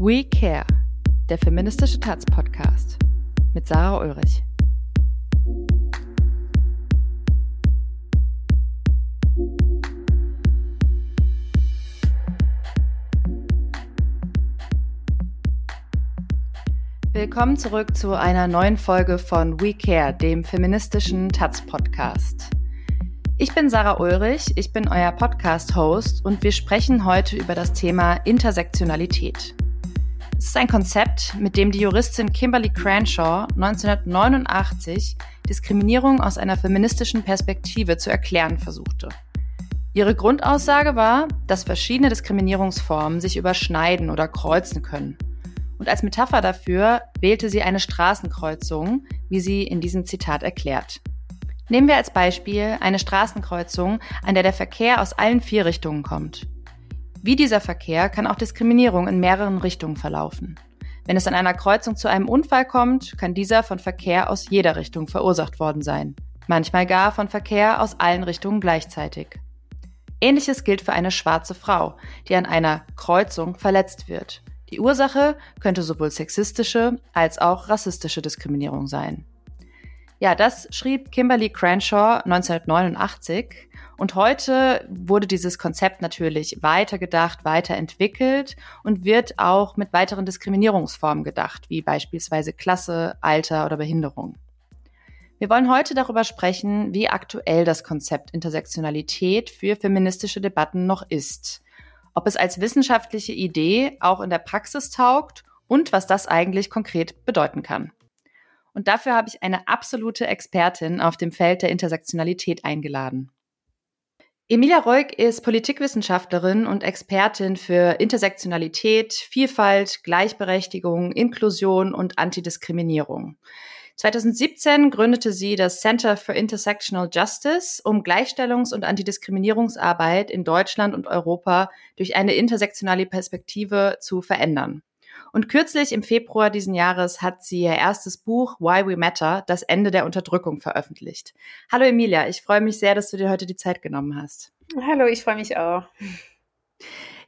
We Care, der feministische Taz-Podcast mit Sarah Ulrich. Willkommen zurück zu einer neuen Folge von We Care, dem feministischen Taz-Podcast. Ich bin Sarah Ulrich, ich bin euer Podcast-Host und wir sprechen heute über das Thema Intersektionalität. Es ist ein Konzept, mit dem die Juristin Kimberly Cranshaw 1989 Diskriminierung aus einer feministischen Perspektive zu erklären versuchte. Ihre Grundaussage war, dass verschiedene Diskriminierungsformen sich überschneiden oder kreuzen können. Und als Metapher dafür wählte sie eine Straßenkreuzung, wie sie in diesem Zitat erklärt. Nehmen wir als Beispiel eine Straßenkreuzung, an der der Verkehr aus allen vier Richtungen kommt. Wie dieser Verkehr kann auch Diskriminierung in mehreren Richtungen verlaufen. Wenn es an einer Kreuzung zu einem Unfall kommt, kann dieser von Verkehr aus jeder Richtung verursacht worden sein. Manchmal gar von Verkehr aus allen Richtungen gleichzeitig. Ähnliches gilt für eine schwarze Frau, die an einer Kreuzung verletzt wird. Die Ursache könnte sowohl sexistische als auch rassistische Diskriminierung sein. Ja, das schrieb Kimberly Cranshaw 1989 und heute wurde dieses Konzept natürlich weitergedacht, weiterentwickelt und wird auch mit weiteren Diskriminierungsformen gedacht, wie beispielsweise Klasse, Alter oder Behinderung. Wir wollen heute darüber sprechen, wie aktuell das Konzept Intersektionalität für feministische Debatten noch ist, ob es als wissenschaftliche Idee auch in der Praxis taugt und was das eigentlich konkret bedeuten kann. Und dafür habe ich eine absolute Expertin auf dem Feld der Intersektionalität eingeladen. Emilia Reuk ist Politikwissenschaftlerin und Expertin für Intersektionalität, Vielfalt, Gleichberechtigung, Inklusion und Antidiskriminierung. 2017 gründete sie das Center for Intersectional Justice, um Gleichstellungs- und Antidiskriminierungsarbeit in Deutschland und Europa durch eine intersektionale Perspektive zu verändern. Und kürzlich im Februar diesen Jahres hat sie ihr erstes Buch Why We Matter, das Ende der Unterdrückung veröffentlicht. Hallo Emilia, ich freue mich sehr, dass du dir heute die Zeit genommen hast. Hallo, ich freue mich auch.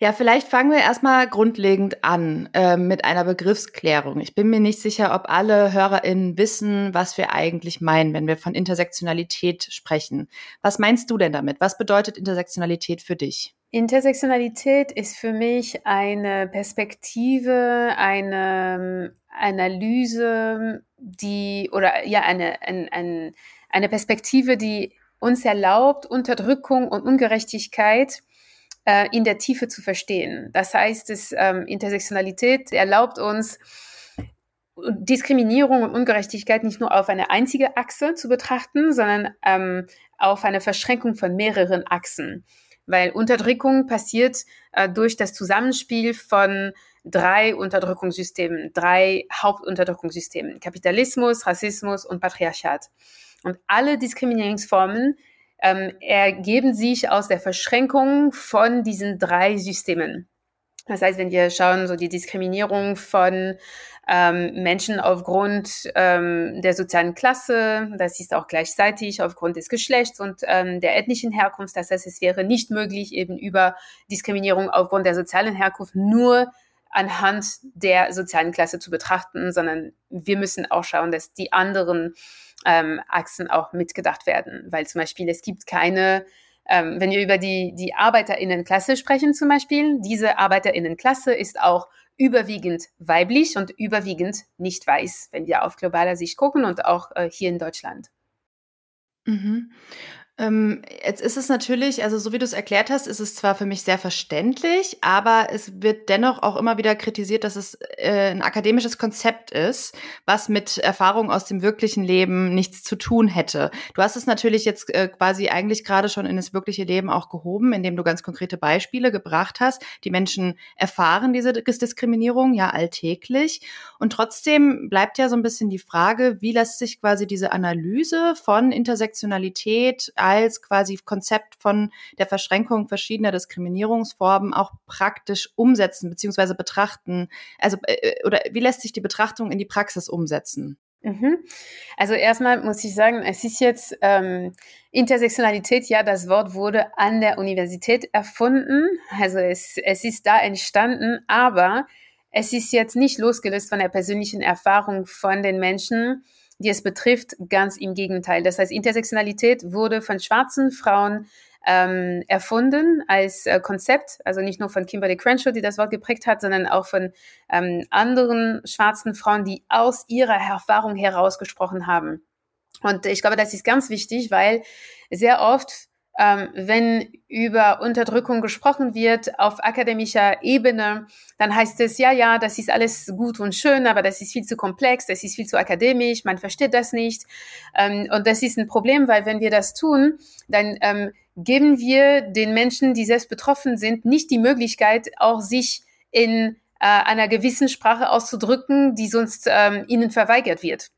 Ja, vielleicht fangen wir erstmal grundlegend an äh, mit einer Begriffsklärung. Ich bin mir nicht sicher, ob alle HörerInnen wissen, was wir eigentlich meinen, wenn wir von Intersektionalität sprechen. Was meinst du denn damit? Was bedeutet Intersektionalität für dich? Intersektionalität ist für mich eine Perspektive, eine ähm, Analyse, die oder ja eine, ein, ein, eine Perspektive, die uns erlaubt, Unterdrückung und Ungerechtigkeit äh, in der Tiefe zu verstehen. Das heißt, es, ähm, Intersektionalität erlaubt uns, Diskriminierung und Ungerechtigkeit nicht nur auf eine einzige Achse zu betrachten, sondern ähm, auf eine Verschränkung von mehreren Achsen weil Unterdrückung passiert äh, durch das Zusammenspiel von drei Unterdrückungssystemen, drei Hauptunterdrückungssystemen, Kapitalismus, Rassismus und Patriarchat. Und alle Diskriminierungsformen ähm, ergeben sich aus der Verschränkung von diesen drei Systemen. Das heißt, wenn wir schauen, so die Diskriminierung von ähm, Menschen aufgrund ähm, der sozialen Klasse, das ist auch gleichzeitig aufgrund des Geschlechts und ähm, der ethnischen Herkunft. Das heißt, es wäre nicht möglich, eben über Diskriminierung aufgrund der sozialen Herkunft nur anhand der sozialen Klasse zu betrachten, sondern wir müssen auch schauen, dass die anderen ähm, Achsen auch mitgedacht werden, weil zum Beispiel es gibt keine ähm, wenn wir über die, die Arbeiterinnenklasse sprechen zum Beispiel, diese Arbeiterinnenklasse ist auch überwiegend weiblich und überwiegend nicht weiß, wenn wir auf globaler Sicht gucken und auch äh, hier in Deutschland. Mhm. Ähm, jetzt ist es natürlich, also so wie du es erklärt hast, ist es zwar für mich sehr verständlich, aber es wird dennoch auch immer wieder kritisiert, dass es äh, ein akademisches Konzept ist, was mit Erfahrungen aus dem wirklichen Leben nichts zu tun hätte. Du hast es natürlich jetzt äh, quasi eigentlich gerade schon in das wirkliche Leben auch gehoben, indem du ganz konkrete Beispiele gebracht hast. Die Menschen erfahren diese Diskriminierung ja alltäglich und trotzdem bleibt ja so ein bisschen die Frage, wie lässt sich quasi diese Analyse von Intersektionalität als quasi Konzept von der Verschränkung verschiedener Diskriminierungsformen auch praktisch umsetzen bzw. betrachten? Also äh, äh, oder wie lässt sich die Betrachtung in die Praxis umsetzen? Mhm. Also erstmal muss ich sagen, es ist jetzt ähm, Intersektionalität, ja, das Wort wurde an der Universität erfunden, also es, es ist da entstanden, aber es ist jetzt nicht losgelöst von der persönlichen Erfahrung von den Menschen, die es betrifft, ganz im Gegenteil. Das heißt, Intersektionalität wurde von schwarzen Frauen ähm, erfunden als äh, Konzept, also nicht nur von Kimberly Crenshaw, die das Wort geprägt hat, sondern auch von ähm, anderen schwarzen Frauen, die aus ihrer Erfahrung herausgesprochen haben. Und ich glaube, das ist ganz wichtig, weil sehr oft ähm, wenn über Unterdrückung gesprochen wird auf akademischer Ebene, dann heißt es, ja, ja, das ist alles gut und schön, aber das ist viel zu komplex, das ist viel zu akademisch, man versteht das nicht. Ähm, und das ist ein Problem, weil wenn wir das tun, dann ähm, geben wir den Menschen, die selbst betroffen sind, nicht die Möglichkeit, auch sich in äh, einer gewissen Sprache auszudrücken, die sonst ähm, ihnen verweigert wird.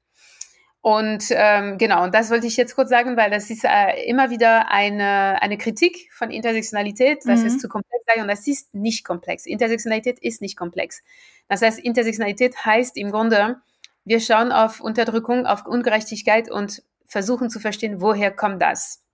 Und ähm, genau, und das wollte ich jetzt kurz sagen, weil das ist äh, immer wieder eine, eine Kritik von Intersektionalität, dass mhm. es zu komplex sei und das ist nicht komplex. Intersektionalität ist nicht komplex. Das heißt, Intersektionalität heißt im Grunde, wir schauen auf Unterdrückung, auf Ungerechtigkeit und versuchen zu verstehen, woher kommt das.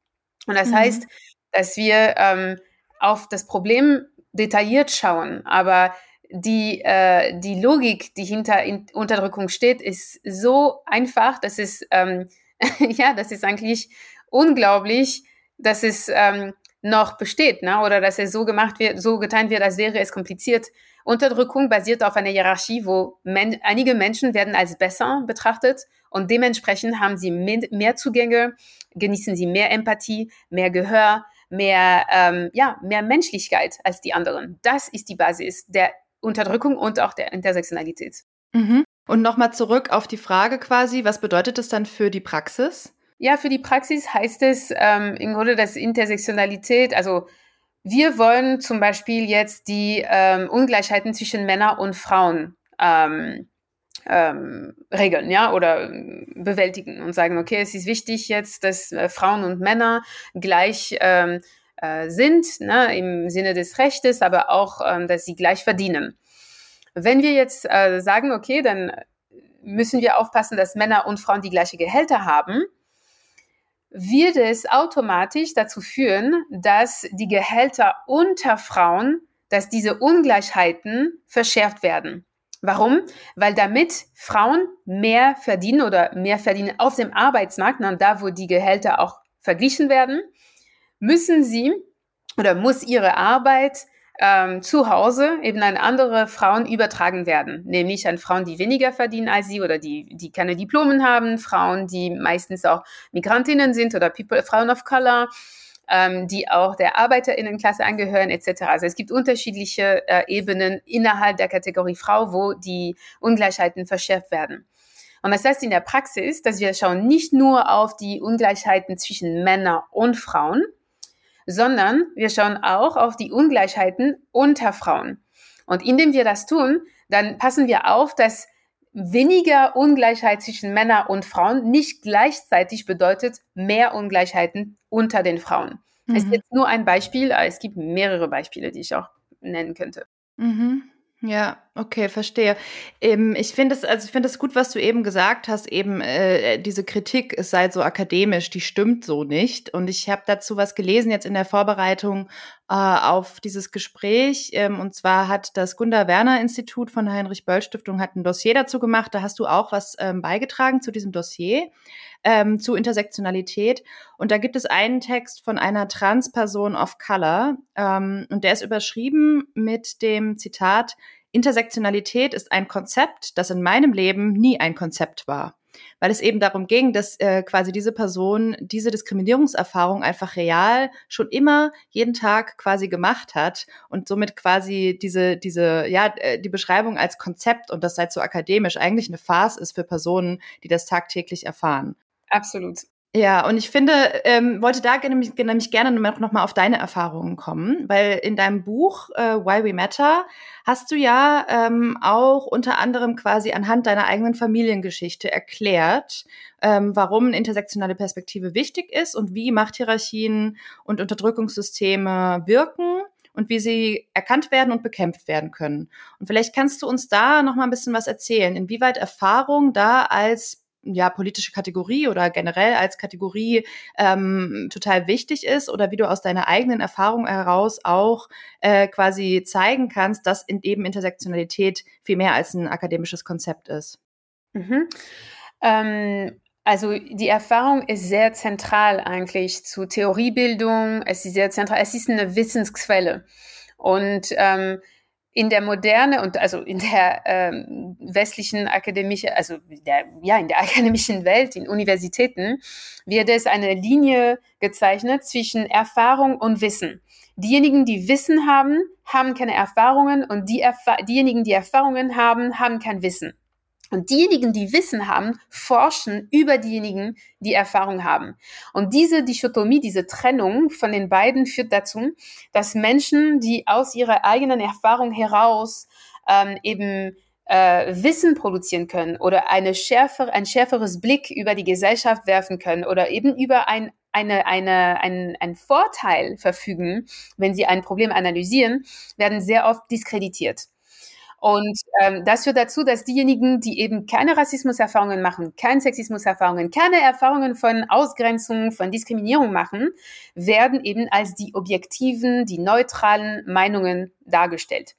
Und das mhm. heißt, dass wir ähm, auf das Problem detailliert schauen, aber die, äh, die Logik, die hinter Unterdrückung steht, ist so einfach, dass es, ähm, ja, das ist eigentlich unglaublich, dass es ähm, noch besteht, ne? oder dass es so gemacht wird, so getan wird, als wäre es kompliziert. Unterdrückung basiert auf einer Hierarchie, wo men einige Menschen werden als besser betrachtet und dementsprechend haben sie mehr Zugänge, genießen sie mehr Empathie, mehr Gehör, mehr, ähm, ja, mehr Menschlichkeit als die anderen. Das ist die Basis der Unterdrückung und auch der Intersektionalität. Mhm. Und nochmal zurück auf die Frage quasi, was bedeutet das dann für die Praxis? Ja, für die Praxis heißt es ähm, im Grunde, dass Intersektionalität, also wir wollen zum Beispiel jetzt die ähm, Ungleichheiten zwischen Männern und Frauen ähm, ähm, regeln, ja, oder bewältigen und sagen, okay, es ist wichtig jetzt, dass äh, Frauen und Männer gleich ähm, äh, sind, ne, im Sinne des Rechtes, aber auch, ähm, dass sie gleich verdienen. Wenn wir jetzt äh, sagen, okay, dann müssen wir aufpassen, dass Männer und Frauen die gleiche Gehälter haben, wird es automatisch dazu führen, dass die Gehälter unter Frauen, dass diese Ungleichheiten verschärft werden. Warum? Weil damit Frauen mehr verdienen oder mehr verdienen auf dem Arbeitsmarkt, da wo die Gehälter auch verglichen werden, müssen sie oder muss ihre Arbeit ähm, zu Hause eben an andere Frauen übertragen werden, nämlich an Frauen, die weniger verdienen als sie oder die, die keine Diplomen haben, Frauen, die meistens auch Migrantinnen sind oder People, Frauen of Color, ähm, die auch der Arbeiterinnenklasse angehören etc. Also es gibt unterschiedliche äh, Ebenen innerhalb der Kategorie Frau, wo die Ungleichheiten verschärft werden. Und das heißt in der Praxis, dass wir schauen nicht nur auf die Ungleichheiten zwischen Männern und Frauen, sondern wir schauen auch auf die Ungleichheiten unter Frauen. Und indem wir das tun, dann passen wir auf, dass weniger Ungleichheit zwischen Männern und Frauen nicht gleichzeitig bedeutet mehr Ungleichheiten unter den Frauen. Mhm. Es ist jetzt nur ein Beispiel, aber es gibt mehrere Beispiele, die ich auch nennen könnte. Mhm. Ja, okay, verstehe. Ähm, ich finde es, also ich finde es gut, was du eben gesagt hast, eben äh, diese Kritik, es sei so akademisch, die stimmt so nicht. Und ich habe dazu was gelesen jetzt in der Vorbereitung äh, auf dieses Gespräch. Ähm, und zwar hat das Gunda Werner Institut von Heinrich Böll Stiftung hat ein Dossier dazu gemacht. Da hast du auch was ähm, beigetragen zu diesem Dossier ähm, zu Intersektionalität. Und da gibt es einen Text von einer Transperson of Color ähm, und der ist überschrieben mit dem Zitat, Intersektionalität ist ein Konzept, das in meinem Leben nie ein Konzept war. Weil es eben darum ging, dass äh, quasi diese Person diese Diskriminierungserfahrung einfach real schon immer jeden Tag quasi gemacht hat und somit quasi diese, diese, ja, äh, die Beschreibung als Konzept und das sei so akademisch eigentlich eine Farce ist für Personen, die das tagtäglich erfahren. Absolut. Ja, und ich finde, ähm, wollte da nämlich, nämlich gerne noch mal auf deine Erfahrungen kommen, weil in deinem Buch äh, Why We Matter hast du ja ähm, auch unter anderem quasi anhand deiner eigenen Familiengeschichte erklärt, ähm, warum eine intersektionale Perspektive wichtig ist und wie Machthierarchien und Unterdrückungssysteme wirken und wie sie erkannt werden und bekämpft werden können. Und vielleicht kannst du uns da noch mal ein bisschen was erzählen, inwieweit Erfahrung da als ja politische Kategorie oder generell als Kategorie ähm, total wichtig ist oder wie du aus deiner eigenen Erfahrung heraus auch äh, quasi zeigen kannst, dass in eben Intersektionalität viel mehr als ein akademisches Konzept ist. Mhm. Ähm, also die Erfahrung ist sehr zentral eigentlich zu Theoriebildung. Es ist sehr zentral. Es ist eine Wissensquelle und ähm, in der Moderne und also in der ähm, westlichen akademischen, also der, ja, in der akademischen Welt, in Universitäten, wird es eine Linie gezeichnet zwischen Erfahrung und Wissen. Diejenigen, die Wissen haben, haben keine Erfahrungen und die Erfa diejenigen, die Erfahrungen haben, haben kein Wissen. Und diejenigen, die Wissen haben, forschen über diejenigen, die Erfahrung haben. Und diese Dichotomie, diese Trennung von den beiden führt dazu, dass Menschen, die aus ihrer eigenen Erfahrung heraus ähm, eben äh, Wissen produzieren können oder eine schärfer, ein schärferes Blick über die Gesellschaft werfen können oder eben über ein, eine, eine, ein, ein Vorteil verfügen, wenn sie ein Problem analysieren, werden sehr oft diskreditiert. Und ähm, das führt dazu, dass diejenigen, die eben keine Rassismuserfahrungen machen, keine Sexismuserfahrungen, keine Erfahrungen von Ausgrenzung, von Diskriminierung machen, werden eben als die objektiven, die neutralen Meinungen dargestellt.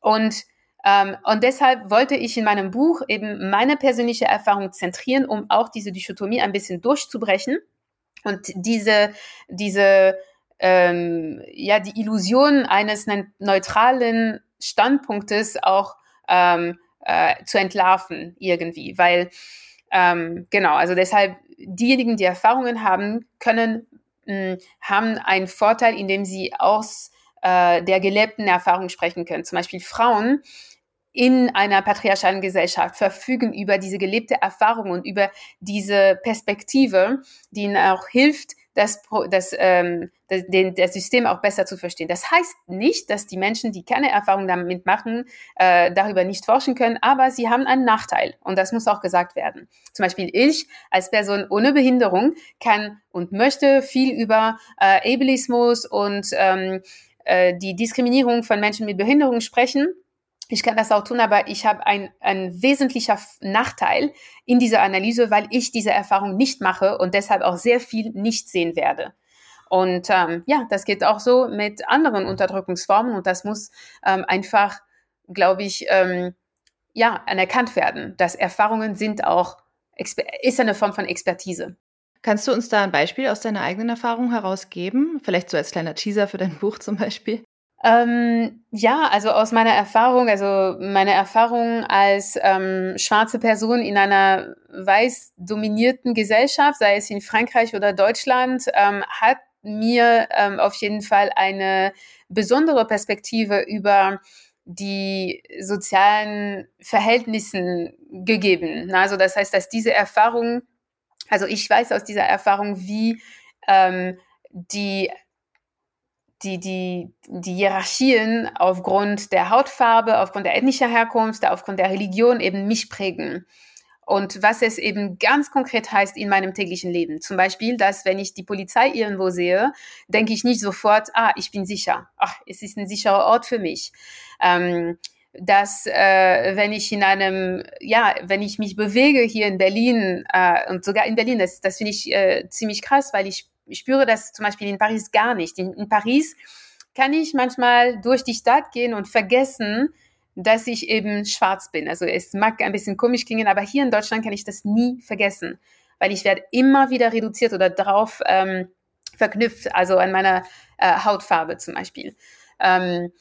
Und ähm, und deshalb wollte ich in meinem Buch eben meine persönliche Erfahrung zentrieren, um auch diese Dichotomie ein bisschen durchzubrechen und diese, diese, ähm, ja, die Illusion eines neutralen Standpunktes auch ähm, äh, zu entlarven irgendwie, weil ähm, genau, also deshalb diejenigen, die Erfahrungen haben, können mh, haben einen Vorteil, indem sie aus äh, der gelebten Erfahrung sprechen können. Zum Beispiel Frauen in einer patriarchalen Gesellschaft verfügen über diese gelebte Erfahrung und über diese Perspektive, die ihnen auch hilft, das, das, ähm, das, den, das System auch besser zu verstehen. Das heißt nicht, dass die Menschen, die keine Erfahrung damit machen, äh, darüber nicht forschen können, aber sie haben einen Nachteil und das muss auch gesagt werden. Zum Beispiel ich als Person ohne Behinderung kann und möchte viel über äh, Ableismus und ähm, äh, die Diskriminierung von Menschen mit Behinderung sprechen ich kann das auch tun, aber ich habe ein, ein wesentlicher Nachteil in dieser Analyse, weil ich diese Erfahrung nicht mache und deshalb auch sehr viel nicht sehen werde. Und ähm, ja, das geht auch so mit anderen Unterdrückungsformen und das muss ähm, einfach, glaube ich, ähm, ja, anerkannt werden. Dass Erfahrungen sind auch, ist eine Form von Expertise. Kannst du uns da ein Beispiel aus deiner eigenen Erfahrung herausgeben? Vielleicht so als kleiner Teaser für dein Buch zum Beispiel? Ähm, ja, also aus meiner Erfahrung, also meine Erfahrung als ähm, schwarze Person in einer weiß dominierten Gesellschaft, sei es in Frankreich oder Deutschland, ähm, hat mir ähm, auf jeden Fall eine besondere Perspektive über die sozialen Verhältnissen gegeben. Also das heißt, dass diese Erfahrung, also ich weiß aus dieser Erfahrung, wie ähm, die die, die, die Hierarchien aufgrund der Hautfarbe, aufgrund der ethnischen Herkunft, aufgrund der Religion eben mich prägen. Und was es eben ganz konkret heißt in meinem täglichen Leben. Zum Beispiel, dass wenn ich die Polizei irgendwo sehe, denke ich nicht sofort, ah, ich bin sicher. Ach, es ist ein sicherer Ort für mich. Ähm, dass äh, wenn ich in einem, ja, wenn ich mich bewege hier in Berlin äh, und sogar in Berlin, das, das finde ich äh, ziemlich krass, weil ich ich spüre das zum Beispiel in Paris gar nicht. In, in Paris kann ich manchmal durch die Stadt gehen und vergessen, dass ich eben schwarz bin. Also es mag ein bisschen komisch klingen, aber hier in Deutschland kann ich das nie vergessen, weil ich werde immer wieder reduziert oder drauf ähm, verknüpft, also an meiner äh, Hautfarbe zum Beispiel. Ähm,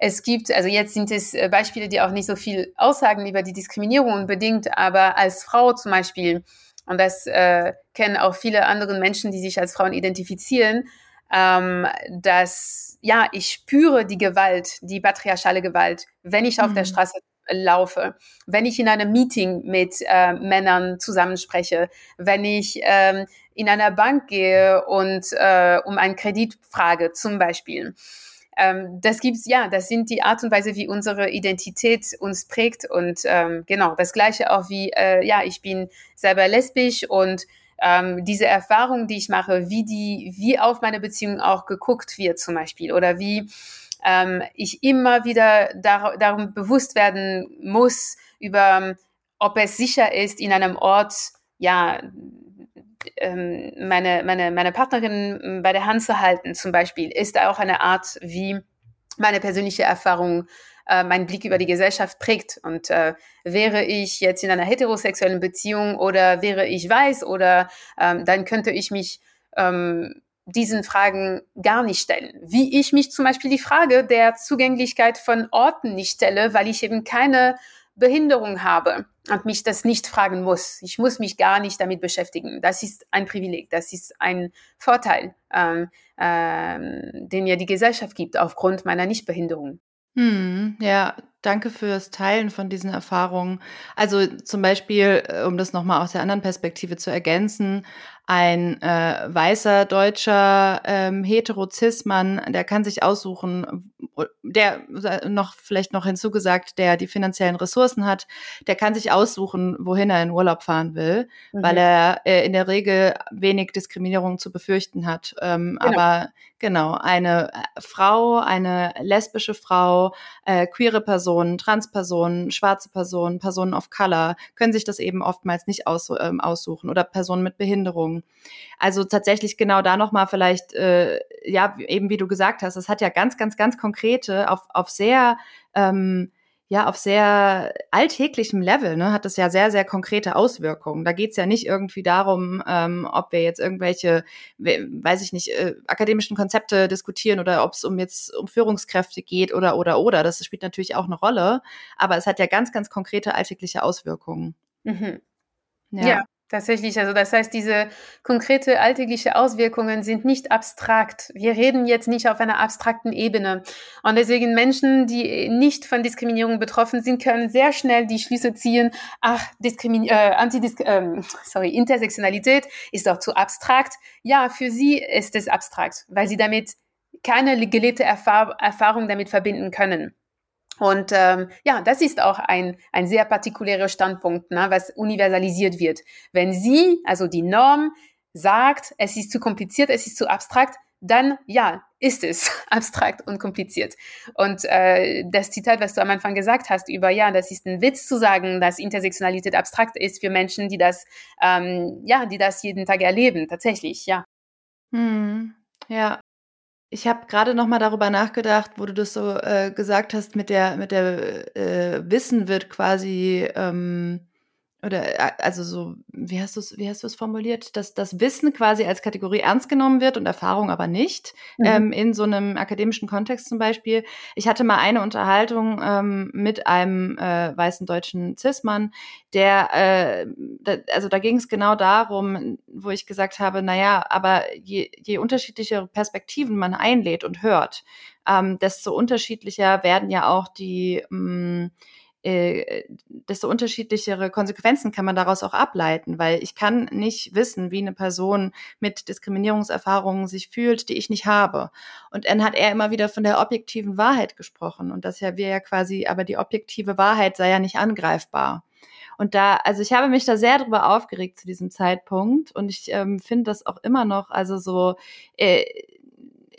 es gibt, also jetzt sind es äh, Beispiele, die auch nicht so viel aussagen über die Diskriminierung unbedingt, aber als Frau zum Beispiel und das äh, kennen auch viele andere Menschen, die sich als Frauen identifizieren, ähm, dass ja, ich spüre die Gewalt, die patriarchale Gewalt, wenn ich auf der mhm. Straße laufe, wenn ich in einem Meeting mit äh, Männern zusammenspreche, wenn ich ähm, in einer Bank gehe und äh, um einen Kredit frage, zum Beispiel ähm, das gibt's ja, das sind die Art und Weise, wie unsere Identität uns prägt und ähm, genau das gleiche auch wie äh, ja, ich bin selber lesbisch und ähm, diese Erfahrung, die ich mache, wie die, wie auf meine Beziehung auch geguckt wird zum Beispiel oder wie ähm, ich immer wieder dar darum bewusst werden muss über ob es sicher ist, in einem Ort ja, ähm, meine, meine, meine Partnerin bei der Hand zu halten, zum Beispiel, ist auch eine Art, wie meine persönliche Erfahrung äh, meinen Blick über die Gesellschaft prägt. Und äh, wäre ich jetzt in einer heterosexuellen Beziehung oder wäre ich weiß oder ähm, dann könnte ich mich ähm, diesen Fragen gar nicht stellen. Wie ich mich zum Beispiel die Frage der Zugänglichkeit von Orten nicht stelle, weil ich eben keine Behinderung habe und mich das nicht fragen muss. Ich muss mich gar nicht damit beschäftigen. Das ist ein Privileg, das ist ein Vorteil, ähm, ähm, den mir die Gesellschaft gibt aufgrund meiner Nichtbehinderung. Hm, ja, danke fürs Teilen von diesen Erfahrungen. Also zum Beispiel, äh, um das nochmal aus der anderen Perspektive zu ergänzen, ein äh, weißer deutscher ähm, hetero-cis-Mann, der kann sich aussuchen, der noch vielleicht noch hinzugesagt, der die finanziellen Ressourcen hat, der kann sich aussuchen, wohin er in Urlaub fahren will, mhm. weil er äh, in der Regel wenig Diskriminierung zu befürchten hat. Ähm, genau. Aber genau, eine äh, Frau, eine lesbische Frau, äh, queere Personen, Transpersonen, schwarze Personen, Personen of Color können sich das eben oftmals nicht aus, ähm, aussuchen oder Personen mit Behinderung. Also tatsächlich genau da nochmal vielleicht, äh, ja, eben wie du gesagt hast, es hat ja ganz, ganz, ganz konkrete, auf, auf sehr, ähm, ja, auf sehr alltäglichem Level, ne, hat das ja sehr, sehr konkrete Auswirkungen. Da geht's ja nicht irgendwie darum, ähm, ob wir jetzt irgendwelche, weiß ich nicht, äh, akademischen Konzepte diskutieren oder ob es um jetzt um Führungskräfte geht oder oder oder. Das spielt natürlich auch eine Rolle, aber es hat ja ganz, ganz konkrete alltägliche Auswirkungen. Mhm. Ja. ja. Tatsächlich, also das heißt, diese konkrete alltägliche Auswirkungen sind nicht abstrakt. Wir reden jetzt nicht auf einer abstrakten Ebene. Und deswegen Menschen, die nicht von Diskriminierung betroffen sind, können sehr schnell die Schlüsse ziehen, ach, Diskrimin äh, Antidis ähm, sorry, Intersektionalität ist doch zu abstrakt. Ja, für sie ist es abstrakt, weil sie damit keine gelebte Erfahr Erfahrung damit verbinden können. Und ähm, ja, das ist auch ein, ein sehr partikulärer Standpunkt, ne, was universalisiert wird. Wenn sie, also die Norm, sagt, es ist zu kompliziert, es ist zu abstrakt, dann ja, ist es abstrakt und kompliziert. Und äh, das Zitat, was du am Anfang gesagt hast, über ja, das ist ein Witz zu sagen, dass Intersektionalität abstrakt ist für Menschen, die das, ähm, ja, die das jeden Tag erleben, tatsächlich, ja. Hm, ja, ich habe gerade noch mal darüber nachgedacht, wo du das so äh, gesagt hast, mit der mit der äh, Wissen wird quasi ähm, oder äh, also so, wie hast du es, wie hast du es formuliert, dass das Wissen quasi als Kategorie ernst genommen wird und Erfahrung aber nicht, mhm. ähm, in so einem akademischen Kontext zum Beispiel. Ich hatte mal eine Unterhaltung ähm, mit einem äh, weißen deutschen Cis-Mann, der, äh, da, also da ging es genau darum, wo ich gesagt habe, naja, aber je, je unterschiedlichere Perspektiven man einlädt und hört, ähm, desto unterschiedlicher werden ja auch die mh, mm, äh, desto unterschiedlichere Konsequenzen kann man daraus auch ableiten, weil ich kann nicht wissen, wie eine Person mit Diskriminierungserfahrungen sich fühlt, die ich nicht habe. Und dann hat er immer wieder von der objektiven Wahrheit gesprochen und das ja wir ja quasi, aber die objektive Wahrheit sei ja nicht angreifbar. Und da, also ich habe mich da sehr drüber aufgeregt zu diesem Zeitpunkt und ich ähm, finde das auch immer noch, also so, äh,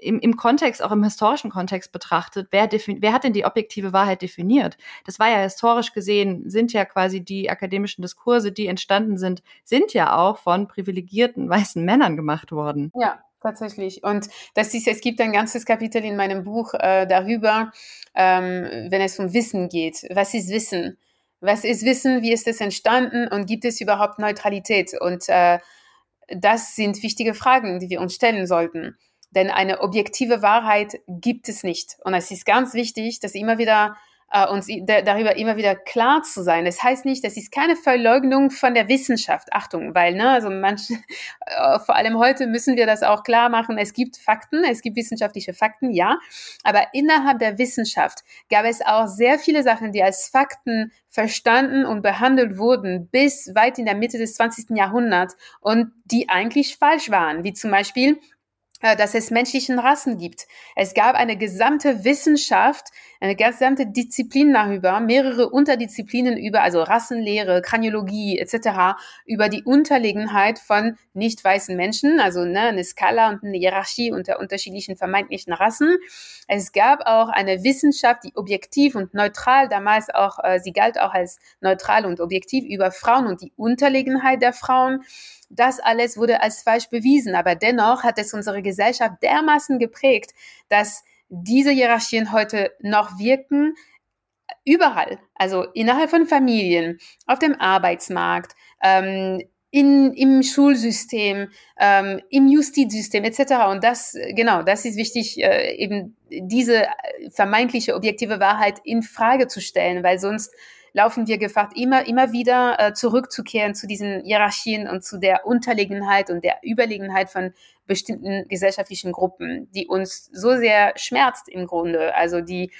im, im Kontext, auch im historischen Kontext betrachtet, wer, wer hat denn die objektive Wahrheit definiert? Das war ja historisch gesehen, sind ja quasi die akademischen Diskurse, die entstanden sind, sind ja auch von privilegierten weißen Männern gemacht worden. Ja, tatsächlich. Und das ist, es gibt ein ganzes Kapitel in meinem Buch äh, darüber, ähm, wenn es um Wissen geht. Was ist Wissen? Was ist Wissen? Wie ist es entstanden? Und gibt es überhaupt Neutralität? Und äh, das sind wichtige Fragen, die wir uns stellen sollten. Denn eine objektive Wahrheit gibt es nicht. Und es ist ganz wichtig, dass immer wieder äh, uns darüber immer wieder klar zu sein. Das heißt nicht, das ist keine Verleugnung von der Wissenschaft. Achtung, weil, ne, also manche, äh, vor allem heute müssen wir das auch klar machen. Es gibt Fakten, es gibt wissenschaftliche Fakten, ja. Aber innerhalb der Wissenschaft gab es auch sehr viele Sachen, die als Fakten verstanden und behandelt wurden bis weit in der Mitte des 20. Jahrhunderts und die eigentlich falsch waren, wie zum Beispiel dass es menschlichen Rassen gibt. Es gab eine gesamte Wissenschaft, eine gesamte Disziplin darüber, mehrere Unterdisziplinen über, also Rassenlehre, Kraniologie etc., über die Unterlegenheit von nicht weißen Menschen, also ne, eine Skala und eine Hierarchie unter unterschiedlichen vermeintlichen Rassen. Es gab auch eine Wissenschaft, die objektiv und neutral, damals auch, äh, sie galt auch als neutral und objektiv über Frauen und die Unterlegenheit der Frauen. Das alles wurde als falsch bewiesen, aber dennoch hat es unsere Gesellschaft dermaßen geprägt, dass diese Hierarchien heute noch wirken, überall, also innerhalb von Familien, auf dem Arbeitsmarkt, ähm, in, im Schulsystem, ähm, im Justizsystem etc. Und das, genau, das ist wichtig, äh, eben diese vermeintliche objektive Wahrheit in Frage zu stellen, weil sonst laufen wir Gefahr, immer, immer wieder äh, zurückzukehren zu diesen Hierarchien und zu der Unterlegenheit und der Überlegenheit von bestimmten gesellschaftlichen Gruppen, die uns so sehr schmerzt im Grunde. Also die,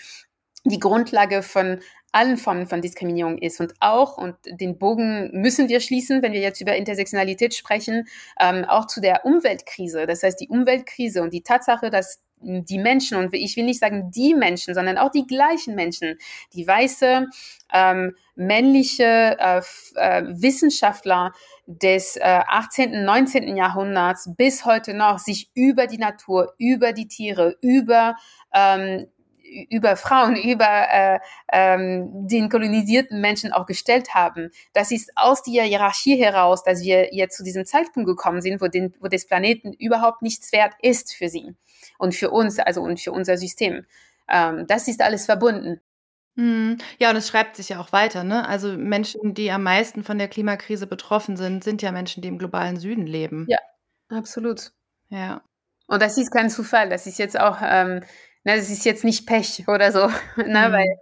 die Grundlage von allen Formen von Diskriminierung ist und auch, und den Bogen müssen wir schließen, wenn wir jetzt über Intersektionalität sprechen, ähm, auch zu der Umweltkrise. Das heißt, die Umweltkrise und die Tatsache, dass die Menschen, und ich will nicht sagen die Menschen, sondern auch die gleichen Menschen, die weiße, ähm, männliche äh, äh, Wissenschaftler des äh, 18., 19. Jahrhunderts bis heute noch sich über die Natur, über die Tiere, über ähm, über Frauen, über äh, ähm, den kolonisierten Menschen auch gestellt haben. Das ist aus der Hierarchie heraus, dass wir jetzt zu diesem Zeitpunkt gekommen sind, wo, den, wo des Planeten überhaupt nichts wert ist für sie und für uns, also und für unser System. Ähm, das ist alles verbunden. Hm. Ja, und es schreibt sich ja auch weiter, ne? Also Menschen, die am meisten von der Klimakrise betroffen sind, sind ja Menschen, die im globalen Süden leben. Ja, absolut. Ja. Und das ist kein Zufall. Das ist jetzt auch ähm, Ne, das ist jetzt nicht Pech oder so, ne, mhm. weil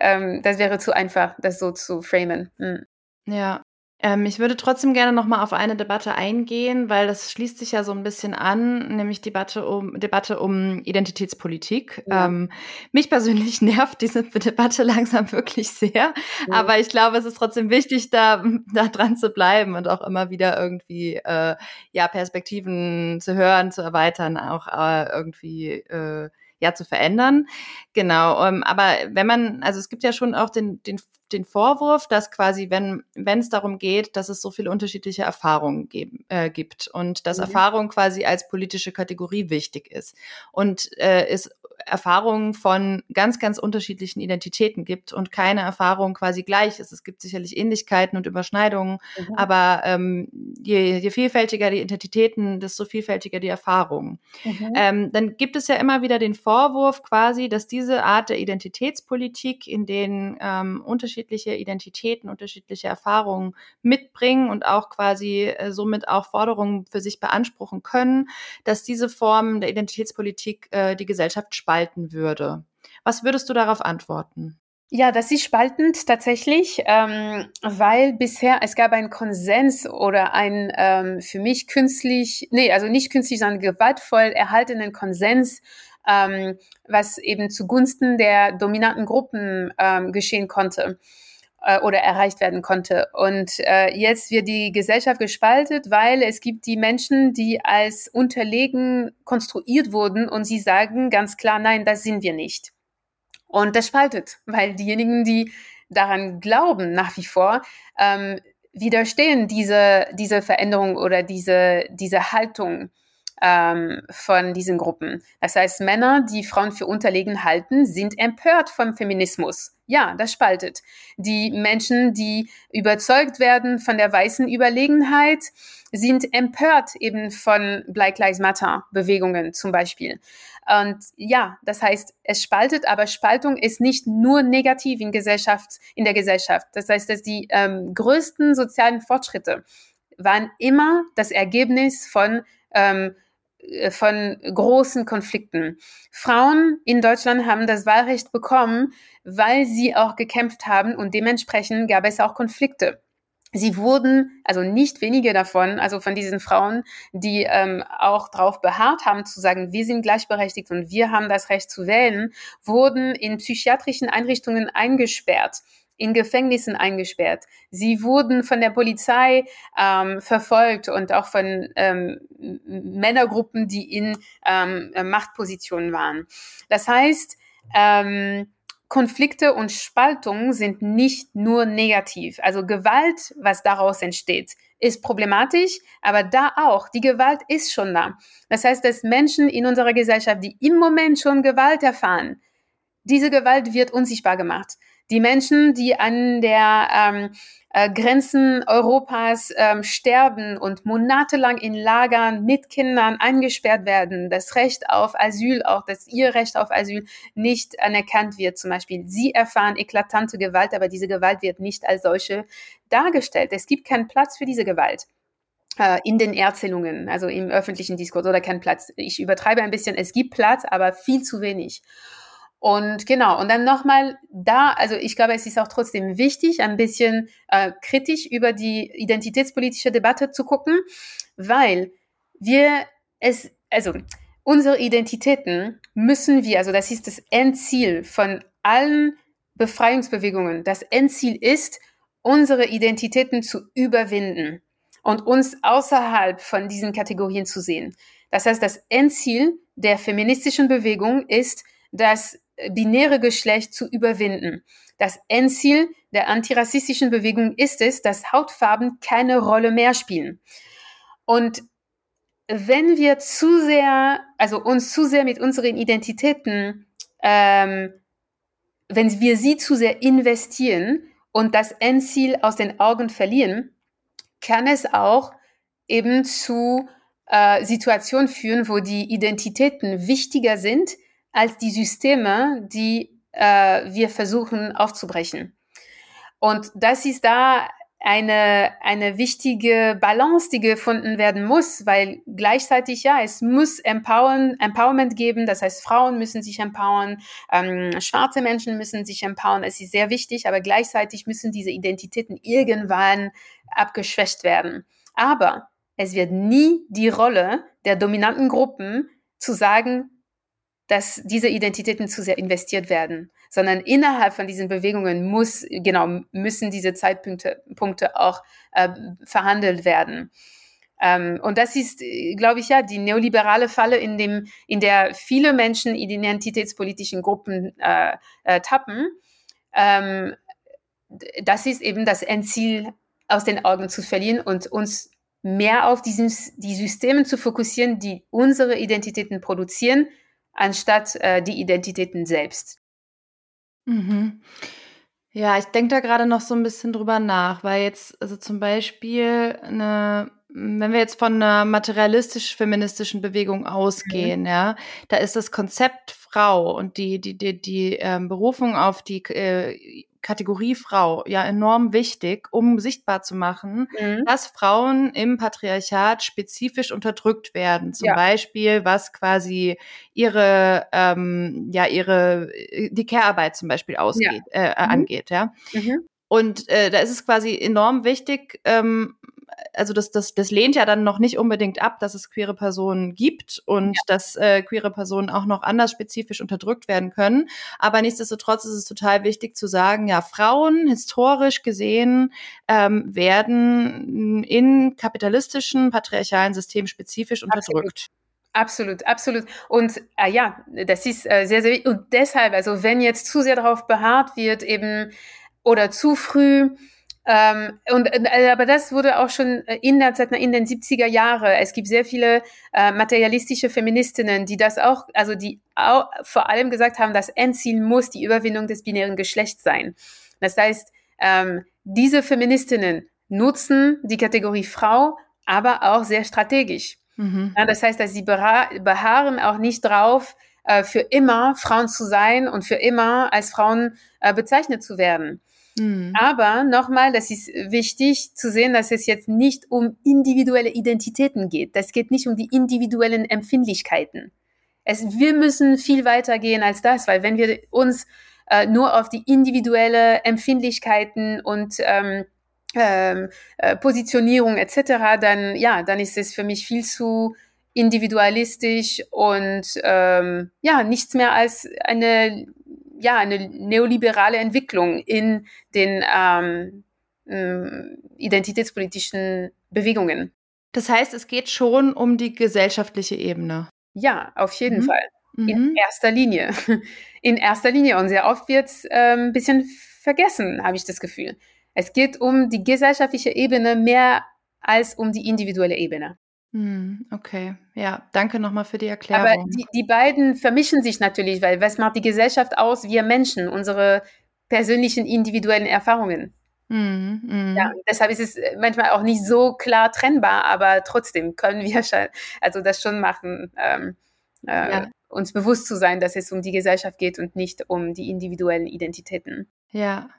ähm, das wäre zu einfach, das so zu framen. Mhm. Ja. Ähm, ich würde trotzdem gerne noch mal auf eine Debatte eingehen, weil das schließt sich ja so ein bisschen an, nämlich Debatte um Debatte um Identitätspolitik. Ja. Ähm, mich persönlich nervt diese Debatte langsam wirklich sehr, ja. aber ich glaube, es ist trotzdem wichtig, da, da dran zu bleiben und auch immer wieder irgendwie äh, ja Perspektiven zu hören, zu erweitern, auch äh, irgendwie äh, ja zu verändern. Genau. Ähm, aber wenn man, also es gibt ja schon auch den, den den Vorwurf, dass quasi, wenn wenn es darum geht, dass es so viele unterschiedliche Erfahrungen geben, äh, gibt und dass mhm. Erfahrung quasi als politische Kategorie wichtig ist und äh, es Erfahrungen von ganz, ganz unterschiedlichen Identitäten gibt und keine Erfahrung quasi gleich ist. Es gibt sicherlich Ähnlichkeiten und Überschneidungen, mhm. aber ähm, je, je vielfältiger die Identitäten, desto vielfältiger die Erfahrungen. Mhm. Ähm, dann gibt es ja immer wieder den Vorwurf quasi, dass diese Art der Identitätspolitik, in denen ähm, unterschiedliche Identitäten, unterschiedliche Erfahrungen mitbringen und auch quasi äh, somit auch Forderungen für sich beanspruchen können, dass diese Form der Identitätspolitik äh, die Gesellschaft spalten spalten würde. Was würdest du darauf antworten? Ja, das ist spaltend tatsächlich, ähm, weil bisher es gab einen Konsens oder ein ähm, für mich künstlich, nee, also nicht künstlich, sondern gewaltvoll erhaltenen Konsens, ähm, was eben zugunsten der dominanten Gruppen ähm, geschehen konnte äh, oder erreicht werden konnte. Und äh, jetzt wird die Gesellschaft gespaltet, weil es gibt die Menschen, die als unterlegen konstruiert wurden und sie sagen ganz klar, nein, das sind wir nicht. Und das spaltet, weil diejenigen, die daran glauben nach wie vor, ähm, widerstehen diese, diese Veränderung oder diese, diese Haltung ähm, von diesen Gruppen. Das heißt, Männer, die Frauen für unterlegen halten, sind empört vom Feminismus. Ja, das spaltet. Die Menschen, die überzeugt werden von der weißen Überlegenheit, sind empört eben von Black Lives Matter Bewegungen zum Beispiel. Und ja, das heißt, es spaltet, aber Spaltung ist nicht nur negativ in Gesellschaft, in der Gesellschaft. Das heißt, dass die ähm, größten sozialen Fortschritte waren immer das Ergebnis von ähm, äh, von großen Konflikten. Frauen in Deutschland haben das Wahlrecht bekommen, weil sie auch gekämpft haben und dementsprechend gab es auch Konflikte. Sie wurden, also nicht wenige davon, also von diesen Frauen, die ähm, auch darauf beharrt haben zu sagen, wir sind gleichberechtigt und wir haben das Recht zu wählen, wurden in psychiatrischen Einrichtungen eingesperrt in Gefängnissen eingesperrt. Sie wurden von der Polizei ähm, verfolgt und auch von ähm, Männergruppen, die in ähm, Machtpositionen waren. Das heißt, ähm, Konflikte und Spaltungen sind nicht nur negativ. Also Gewalt, was daraus entsteht, ist problematisch, aber da auch, die Gewalt ist schon da. Das heißt, dass Menschen in unserer Gesellschaft, die im Moment schon Gewalt erfahren, diese Gewalt wird unsichtbar gemacht. Die Menschen, die an der ähm, äh, Grenzen Europas ähm, sterben und monatelang in Lagern mit Kindern eingesperrt werden, das Recht auf Asyl, auch dass ihr Recht auf Asyl nicht anerkannt wird zum Beispiel. Sie erfahren eklatante Gewalt, aber diese Gewalt wird nicht als solche dargestellt. Es gibt keinen Platz für diese Gewalt äh, in den Erzählungen, also im öffentlichen Diskurs oder keinen Platz. Ich übertreibe ein bisschen, es gibt Platz, aber viel zu wenig. Und genau, und dann nochmal da, also ich glaube, es ist auch trotzdem wichtig, ein bisschen äh, kritisch über die identitätspolitische Debatte zu gucken, weil wir es, also unsere Identitäten müssen wir, also das ist das Endziel von allen Befreiungsbewegungen. Das Endziel ist, unsere Identitäten zu überwinden und uns außerhalb von diesen Kategorien zu sehen. Das heißt, das Endziel der feministischen Bewegung ist, dass binäre Geschlecht zu überwinden. Das Endziel der antirassistischen Bewegung ist es, dass Hautfarben keine Rolle mehr spielen. Und wenn wir zu sehr, also uns zu sehr mit unseren Identitäten, ähm, wenn wir sie zu sehr investieren und das Endziel aus den Augen verlieren, kann es auch eben zu äh, Situationen führen, wo die Identitäten wichtiger sind als die Systeme, die äh, wir versuchen aufzubrechen. Und das ist da eine, eine wichtige Balance, die gefunden werden muss, weil gleichzeitig, ja, es muss Empowern, Empowerment geben, das heißt, Frauen müssen sich empowern, ähm, schwarze Menschen müssen sich empowern, es ist sehr wichtig, aber gleichzeitig müssen diese Identitäten irgendwann abgeschwächt werden. Aber es wird nie die Rolle der dominanten Gruppen zu sagen, dass diese Identitäten zu sehr investiert werden, sondern innerhalb von diesen Bewegungen muss, genau, müssen diese Zeitpunkte Punkte auch äh, verhandelt werden. Ähm, und das ist, glaube ich, ja, die neoliberale Falle, in, dem, in der viele Menschen in identitätspolitischen Gruppen äh, äh, tappen. Ähm, das ist eben das Endziel aus den Augen zu verlieren und uns mehr auf diesen, die Systeme zu fokussieren, die unsere Identitäten produzieren, anstatt äh, die Identitäten selbst. Mhm. Ja, ich denke da gerade noch so ein bisschen drüber nach, weil jetzt, also zum Beispiel eine, wenn wir jetzt von einer materialistisch-feministischen Bewegung ausgehen, mhm. ja, da ist das Konzept Frau und die, die, die, die ähm, Berufung auf die äh, Kategorie Frau ja enorm wichtig, um sichtbar zu machen, mhm. dass Frauen im Patriarchat spezifisch unterdrückt werden. Zum ja. Beispiel, was quasi ihre, ähm, ja, ihre, die Care-Arbeit zum Beispiel ausgeht, ja. äh, mhm. angeht, ja. Mhm. Und äh, da ist es quasi enorm wichtig, ähm, also das, das, das lehnt ja dann noch nicht unbedingt ab, dass es queere Personen gibt und ja. dass äh, queere Personen auch noch anders spezifisch unterdrückt werden können. Aber nichtsdestotrotz ist es total wichtig zu sagen, ja, Frauen historisch gesehen ähm, werden in kapitalistischen, patriarchalen Systemen spezifisch unterdrückt. Absolut. Absolut, absolut. Und äh, ja, das ist äh, sehr, sehr wichtig. Und deshalb, also wenn jetzt zu sehr darauf beharrt wird, eben oder zu früh ähm, und, äh, aber das wurde auch schon in der Zeit, in den 70er Jahre. Es gibt sehr viele äh, materialistische Feministinnen, die das auch, also die auch vor allem gesagt haben, das Endziel muss die Überwindung des binären Geschlechts sein. Das heißt, ähm, diese Feministinnen nutzen die Kategorie Frau, aber auch sehr strategisch. Mhm. Ja, das heißt, dass sie beharren auch nicht drauf, äh, für immer Frauen zu sein und für immer als Frauen äh, bezeichnet zu werden. Mhm. Aber nochmal, das ist wichtig zu sehen, dass es jetzt nicht um individuelle Identitäten geht. Das geht nicht um die individuellen Empfindlichkeiten. Es, wir müssen viel weiter gehen als das, weil wenn wir uns äh, nur auf die individuelle Empfindlichkeiten und ähm, ähm, äh, Positionierung etc., dann ja, dann ist es für mich viel zu individualistisch und ähm, ja nichts mehr als eine ja, eine neoliberale Entwicklung in den ähm, ähm, identitätspolitischen Bewegungen. Das heißt, es geht schon um die gesellschaftliche Ebene. Ja, auf jeden mhm. Fall. In mhm. erster Linie. In erster Linie. Und sehr oft wird es äh, ein bisschen vergessen, habe ich das Gefühl. Es geht um die gesellschaftliche Ebene mehr als um die individuelle Ebene. Hm, okay, ja, danke nochmal für die Erklärung. Aber die, die beiden vermischen sich natürlich, weil was macht die Gesellschaft aus? Wir Menschen, unsere persönlichen individuellen Erfahrungen. Mm, mm. Ja, deshalb ist es manchmal auch nicht so klar trennbar, aber trotzdem können wir also das schon machen, ähm, äh, ja. uns bewusst zu sein, dass es um die Gesellschaft geht und nicht um die individuellen Identitäten. Ja,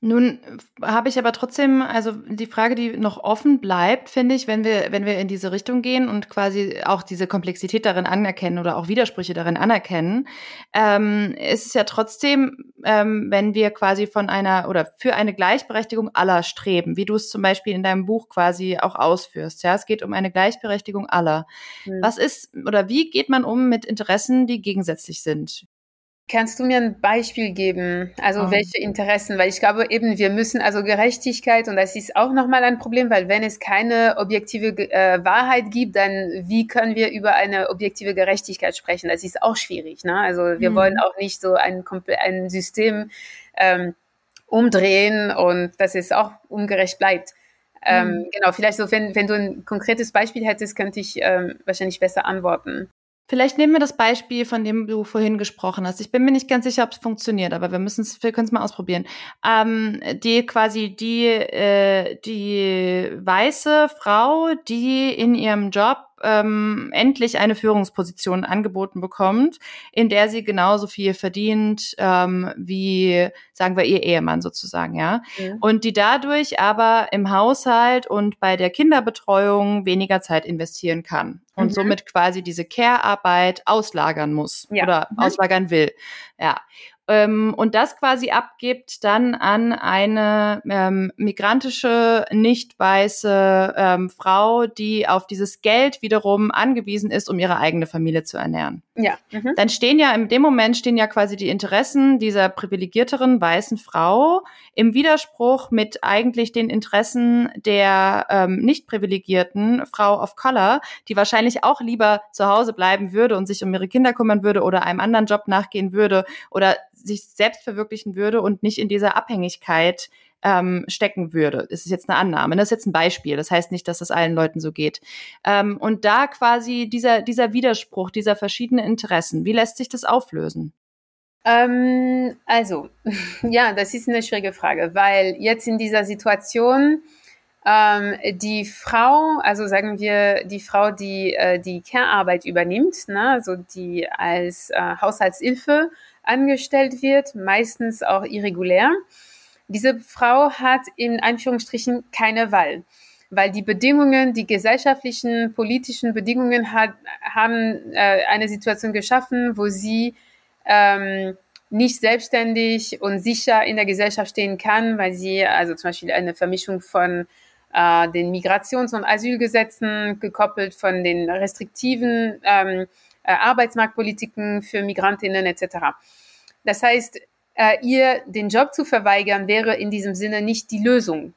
nun habe ich aber trotzdem, also die Frage, die noch offen bleibt, finde ich, wenn wir, wenn wir in diese Richtung gehen und quasi auch diese Komplexität darin anerkennen oder auch Widersprüche darin anerkennen, ähm, ist es ja trotzdem, ähm, wenn wir quasi von einer oder für eine Gleichberechtigung aller streben, wie du es zum Beispiel in deinem Buch quasi auch ausführst. Ja, es geht um eine Gleichberechtigung aller. Mhm. Was ist oder wie geht man um mit Interessen, die gegensätzlich sind? Kannst du mir ein Beispiel geben? Also oh. welche Interessen? Weil ich glaube eben, wir müssen also Gerechtigkeit und das ist auch nochmal ein Problem, weil wenn es keine objektive äh, Wahrheit gibt, dann wie können wir über eine objektive Gerechtigkeit sprechen? Das ist auch schwierig. Ne? Also wir mhm. wollen auch nicht so ein, ein System ähm, umdrehen und dass es auch ungerecht bleibt. Ähm, mhm. Genau, vielleicht so, wenn, wenn du ein konkretes Beispiel hättest, könnte ich ähm, wahrscheinlich besser antworten. Vielleicht nehmen wir das Beispiel, von dem du vorhin gesprochen hast. Ich bin mir nicht ganz sicher, ob es funktioniert, aber wir müssen es, wir können es mal ausprobieren. Ähm, die quasi die äh, die weiße Frau, die in ihrem Job ähm, endlich eine Führungsposition angeboten bekommt, in der sie genauso viel verdient ähm, wie, sagen wir, ihr Ehemann sozusagen, ja. ja. Und die dadurch aber im Haushalt und bei der Kinderbetreuung weniger Zeit investieren kann und mhm. somit quasi diese Care-Arbeit auslagern muss ja. oder mhm. auslagern will. Ja ähm, und das quasi abgibt dann an eine ähm, migrantische, nicht weiße ähm, Frau, die auf dieses Geld wiederum angewiesen ist, um ihre eigene Familie zu ernähren. Ja. Mhm. Dann stehen ja in dem Moment stehen ja quasi die Interessen dieser privilegierteren weißen Frau im Widerspruch mit eigentlich den Interessen der ähm, nicht privilegierten Frau of Color, die wahrscheinlich auch lieber zu Hause bleiben würde und sich um ihre Kinder kümmern würde oder einem anderen Job nachgehen würde oder sich selbst verwirklichen würde und nicht in dieser Abhängigkeit ähm, stecken würde. Das ist jetzt eine Annahme. Das ist jetzt ein Beispiel. Das heißt nicht, dass das allen Leuten so geht. Ähm, und da quasi dieser, dieser Widerspruch, dieser verschiedenen Interessen, wie lässt sich das auflösen? Ähm, also, ja, das ist eine schwierige Frage, weil jetzt in dieser Situation ähm, die Frau, also sagen wir die Frau, die äh, die Care-Arbeit übernimmt, ne, also die als äh, Haushaltshilfe angestellt wird, meistens auch irregulär. Diese Frau hat in Anführungsstrichen keine Wahl, weil die Bedingungen, die gesellschaftlichen, politischen Bedingungen hat, haben äh, eine Situation geschaffen, wo sie ähm, nicht selbstständig und sicher in der Gesellschaft stehen kann, weil sie also zum Beispiel eine Vermischung von äh, den Migrations- und Asylgesetzen gekoppelt von den restriktiven ähm, äh, Arbeitsmarktpolitiken für Migrantinnen etc. Das heißt, äh, ihr den Job zu verweigern, wäre in diesem Sinne nicht die Lösung.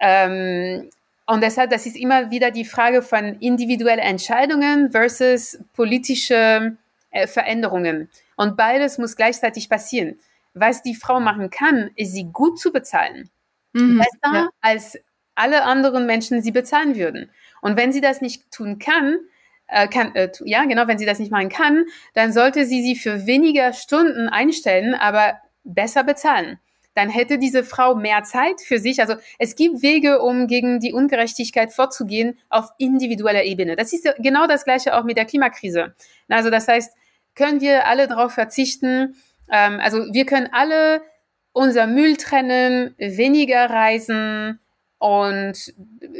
Ähm, und deshalb, das ist immer wieder die Frage von individuellen Entscheidungen versus politische äh, Veränderungen. Und beides muss gleichzeitig passieren. Was die Frau machen kann, ist sie gut zu bezahlen. Mhm, besser ja. als alle anderen Menschen sie bezahlen würden. Und wenn sie das nicht tun kann, äh, kann, äh, ja, genau, wenn sie das nicht machen kann, dann sollte sie sie für weniger Stunden einstellen, aber besser bezahlen. Dann hätte diese Frau mehr Zeit für sich. Also es gibt Wege, um gegen die Ungerechtigkeit vorzugehen auf individueller Ebene. Das ist genau das Gleiche auch mit der Klimakrise. Also das heißt, können wir alle darauf verzichten? Ähm, also wir können alle unser Müll trennen, weniger reisen und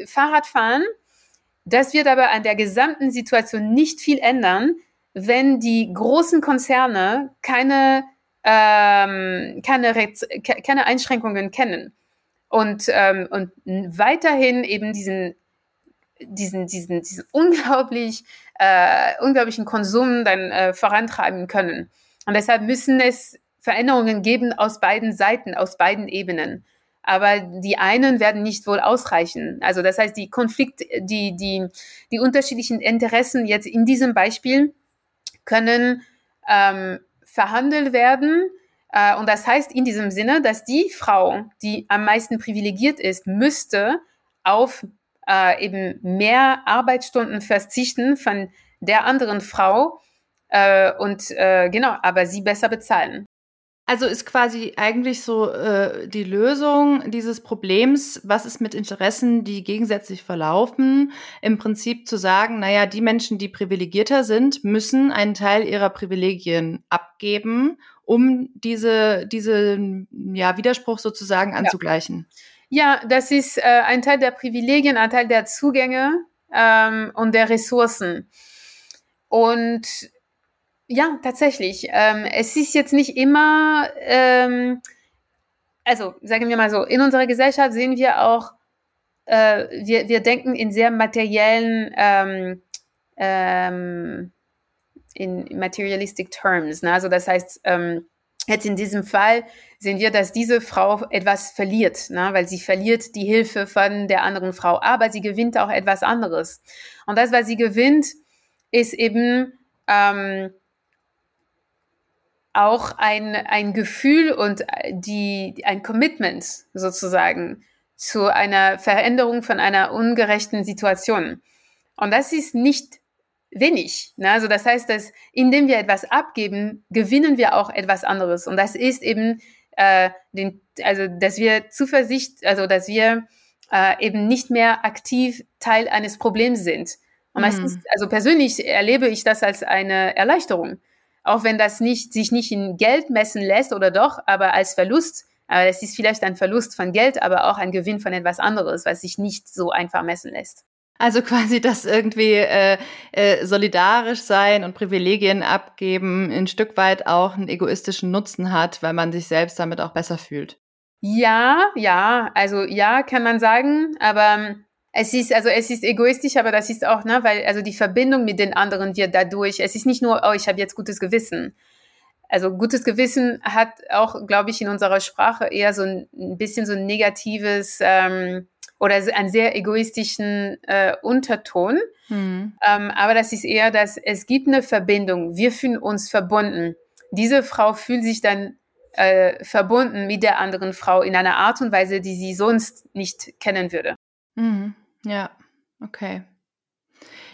Fahrrad fahren. Das wird aber an der gesamten Situation nicht viel ändern, wenn die großen Konzerne keine, ähm, keine, keine Einschränkungen kennen und, ähm, und weiterhin eben diesen, diesen, diesen, diesen unglaublich, äh, unglaublichen Konsum dann äh, vorantreiben können. Und deshalb müssen es Veränderungen geben aus beiden Seiten, aus beiden Ebenen. Aber die einen werden nicht wohl ausreichen. Also das heißt, die Konflikt, die, die, die unterschiedlichen Interessen jetzt in diesem Beispiel können ähm, verhandelt werden. Äh, und das heißt in diesem Sinne, dass die Frau, die am meisten privilegiert ist, müsste auf äh, eben mehr Arbeitsstunden verzichten von der anderen Frau äh, und äh, genau, aber sie besser bezahlen. Also ist quasi eigentlich so äh, die Lösung dieses Problems, was ist mit Interessen, die gegensätzlich verlaufen, im Prinzip zu sagen, naja, die Menschen, die privilegierter sind, müssen einen Teil ihrer Privilegien abgeben, um diese, diese ja, Widerspruch sozusagen anzugleichen. Ja, ja das ist äh, ein Teil der Privilegien, ein Teil der Zugänge ähm, und der Ressourcen. Und ja, tatsächlich. Ähm, es ist jetzt nicht immer, ähm, also sagen wir mal so, in unserer Gesellschaft sehen wir auch, äh, wir, wir denken in sehr materiellen, ähm, ähm in materialistic terms. Ne? Also das heißt, ähm, jetzt in diesem Fall sehen wir, dass diese Frau etwas verliert, ne? weil sie verliert die Hilfe von der anderen Frau, aber sie gewinnt auch etwas anderes. Und das, was sie gewinnt, ist eben ähm, auch ein, ein Gefühl und die, ein Commitment sozusagen zu einer Veränderung von einer ungerechten Situation. Und das ist nicht wenig. Ne? Also das heißt, dass indem wir etwas abgeben, gewinnen wir auch etwas anderes. Und das ist eben, äh, den, also dass wir Zuversicht, also dass wir äh, eben nicht mehr aktiv Teil eines Problems sind. Und mhm. ist, also persönlich erlebe ich das als eine Erleichterung auch wenn das nicht, sich nicht in Geld messen lässt oder doch, aber als Verlust, aber es ist vielleicht ein Verlust von Geld, aber auch ein Gewinn von etwas anderes, was sich nicht so einfach messen lässt. Also quasi das irgendwie äh, äh, solidarisch sein und Privilegien abgeben ein Stück weit auch einen egoistischen Nutzen hat, weil man sich selbst damit auch besser fühlt. Ja, ja, also ja, kann man sagen, aber es ist, also es ist egoistisch, aber das ist auch, ne, weil also die Verbindung mit den anderen wird dadurch, es ist nicht nur, oh, ich habe jetzt gutes Gewissen. Also gutes Gewissen hat auch, glaube ich, in unserer Sprache eher so ein, ein bisschen so ein negatives ähm, oder einen sehr egoistischen äh, Unterton. Mhm. Ähm, aber das ist eher, dass es gibt eine Verbindung. Wir fühlen uns verbunden. Diese Frau fühlt sich dann äh, verbunden mit der anderen Frau in einer Art und Weise, die sie sonst nicht kennen würde. Mhm. Ja, okay.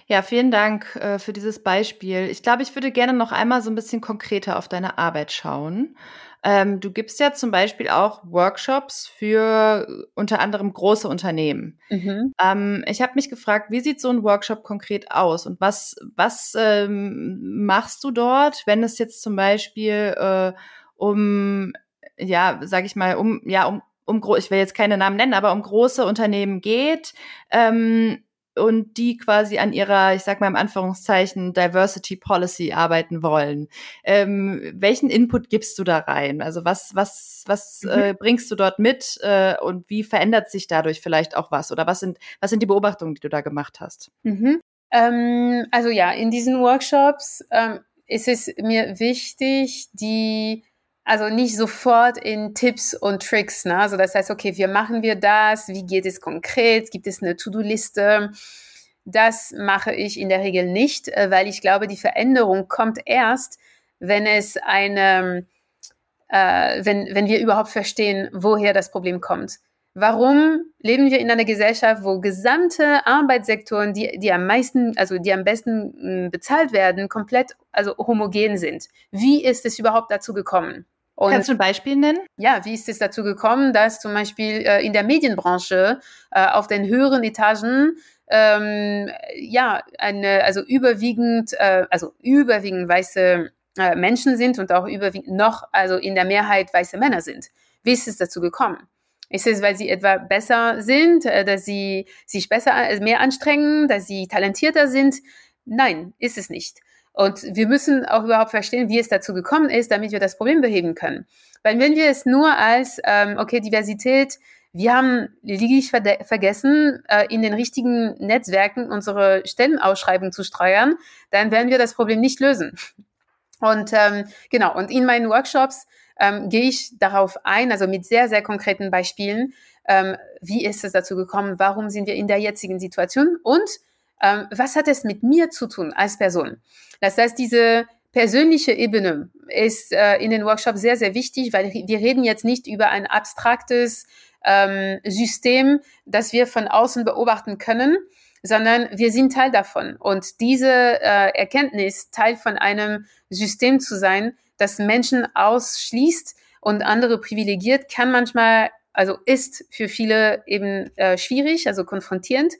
Ja, vielen Dank äh, für dieses Beispiel. Ich glaube, ich würde gerne noch einmal so ein bisschen konkreter auf deine Arbeit schauen. Ähm, du gibst ja zum Beispiel auch Workshops für äh, unter anderem große Unternehmen. Mhm. Ähm, ich habe mich gefragt, wie sieht so ein Workshop konkret aus und was, was ähm, machst du dort, wenn es jetzt zum Beispiel äh, um, ja, sag ich mal, um, ja, um um ich will jetzt keine Namen nennen, aber um große Unternehmen geht ähm, und die quasi an ihrer, ich sag mal im Anführungszeichen, Diversity Policy arbeiten wollen. Ähm, welchen Input gibst du da rein? Also was, was, was mhm. äh, bringst du dort mit äh, und wie verändert sich dadurch vielleicht auch was? Oder was sind, was sind die Beobachtungen, die du da gemacht hast? Mhm. Ähm, also ja, in diesen Workshops ähm, ist es mir wichtig, die also nicht sofort in Tipps und Tricks. Ne? Also das heißt, okay, wie machen wir das? Wie geht es konkret? Gibt es eine To-Do-Liste? Das mache ich in der Regel nicht, äh, weil ich glaube, die Veränderung kommt erst, wenn es eine, äh, wenn, wenn wir überhaupt verstehen, woher das Problem kommt. Warum leben wir in einer Gesellschaft, wo gesamte Arbeitssektoren, die, die am meisten, also die am besten bezahlt werden, komplett, also homogen sind? Wie ist es überhaupt dazu gekommen? Und, Kannst du ein Beispiel nennen? Ja, wie ist es dazu gekommen, dass zum Beispiel äh, in der Medienbranche äh, auf den höheren Etagen ähm, ja eine, also überwiegend, äh, also überwiegend weiße äh, Menschen sind und auch überwiegend noch, also in der Mehrheit weiße Männer sind. Wie ist es dazu gekommen? Ist es, weil sie etwa besser sind, äh, dass sie sich besser, äh, mehr anstrengen, dass sie talentierter sind? Nein, ist es nicht. Und wir müssen auch überhaupt verstehen, wie es dazu gekommen ist, damit wir das Problem beheben können. Weil wenn wir es nur als, ähm, okay, Diversität, wir haben lediglich ver vergessen, äh, in den richtigen Netzwerken unsere Stellenausschreibung zu steuern, dann werden wir das Problem nicht lösen. Und ähm, genau, und in meinen Workshops ähm, gehe ich darauf ein, also mit sehr, sehr konkreten Beispielen, ähm, wie ist es dazu gekommen, warum sind wir in der jetzigen Situation und was hat es mit mir zu tun als Person. Das heißt, diese persönliche Ebene ist äh, in den Workshops sehr, sehr wichtig, weil wir reden jetzt nicht über ein abstraktes ähm, System, das wir von außen beobachten können, sondern wir sind Teil davon. Und diese äh, Erkenntnis, Teil von einem System zu sein, das Menschen ausschließt und andere privilegiert, kann manchmal, also ist für viele eben äh, schwierig, also konfrontierend.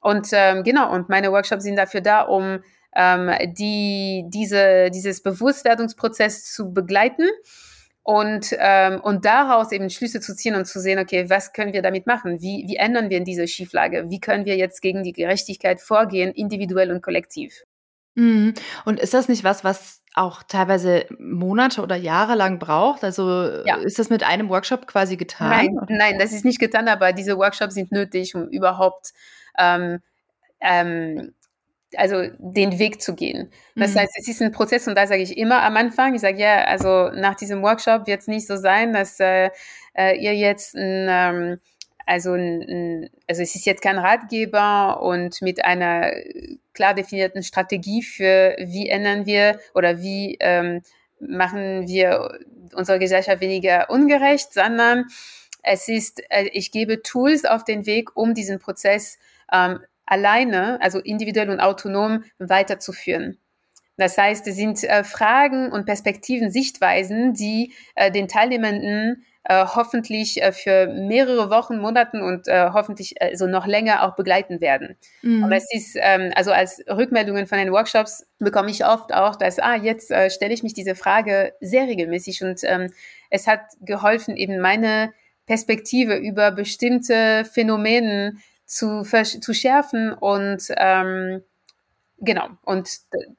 Und ähm, genau, und meine Workshops sind dafür da, um ähm, die, diese, dieses Bewusstwerdungsprozess zu begleiten und, ähm, und daraus eben Schlüsse zu ziehen und zu sehen, okay, was können wir damit machen? Wie, wie ändern wir in diese Schieflage? Wie können wir jetzt gegen die Gerechtigkeit vorgehen, individuell und kollektiv? Mhm. Und ist das nicht was, was auch teilweise Monate oder Jahre lang braucht? Also ja. ist das mit einem Workshop quasi getan? Nein, nein, das ist nicht getan, aber diese Workshops sind nötig, um überhaupt ähm, ähm, also den Weg zu gehen. Das mhm. heißt, es ist ein Prozess und da sage ich immer am Anfang, ich sage ja, also nach diesem Workshop wird es nicht so sein, dass äh, äh, ihr jetzt ein, ähm, also, ein, also es ist jetzt kein Ratgeber und mit einer klar definierten Strategie für wie ändern wir oder wie ähm, machen wir unsere Gesellschaft weniger ungerecht, sondern es ist, äh, ich gebe Tools auf den Weg, um diesen Prozess ähm, alleine, also individuell und autonom weiterzuführen. Das heißt, es sind äh, Fragen und Perspektiven, Sichtweisen, die äh, den Teilnehmenden äh, hoffentlich äh, für mehrere Wochen, Monaten und äh, hoffentlich äh, so noch länger auch begleiten werden. Mhm. Und das ist, ähm, also als Rückmeldungen von den Workshops bekomme ich oft auch, dass, ah, jetzt stelle ich mich diese Frage sehr regelmäßig und ähm, es hat geholfen, eben meine Perspektive über bestimmte Phänomene zu, zu schärfen und ähm, genau. Und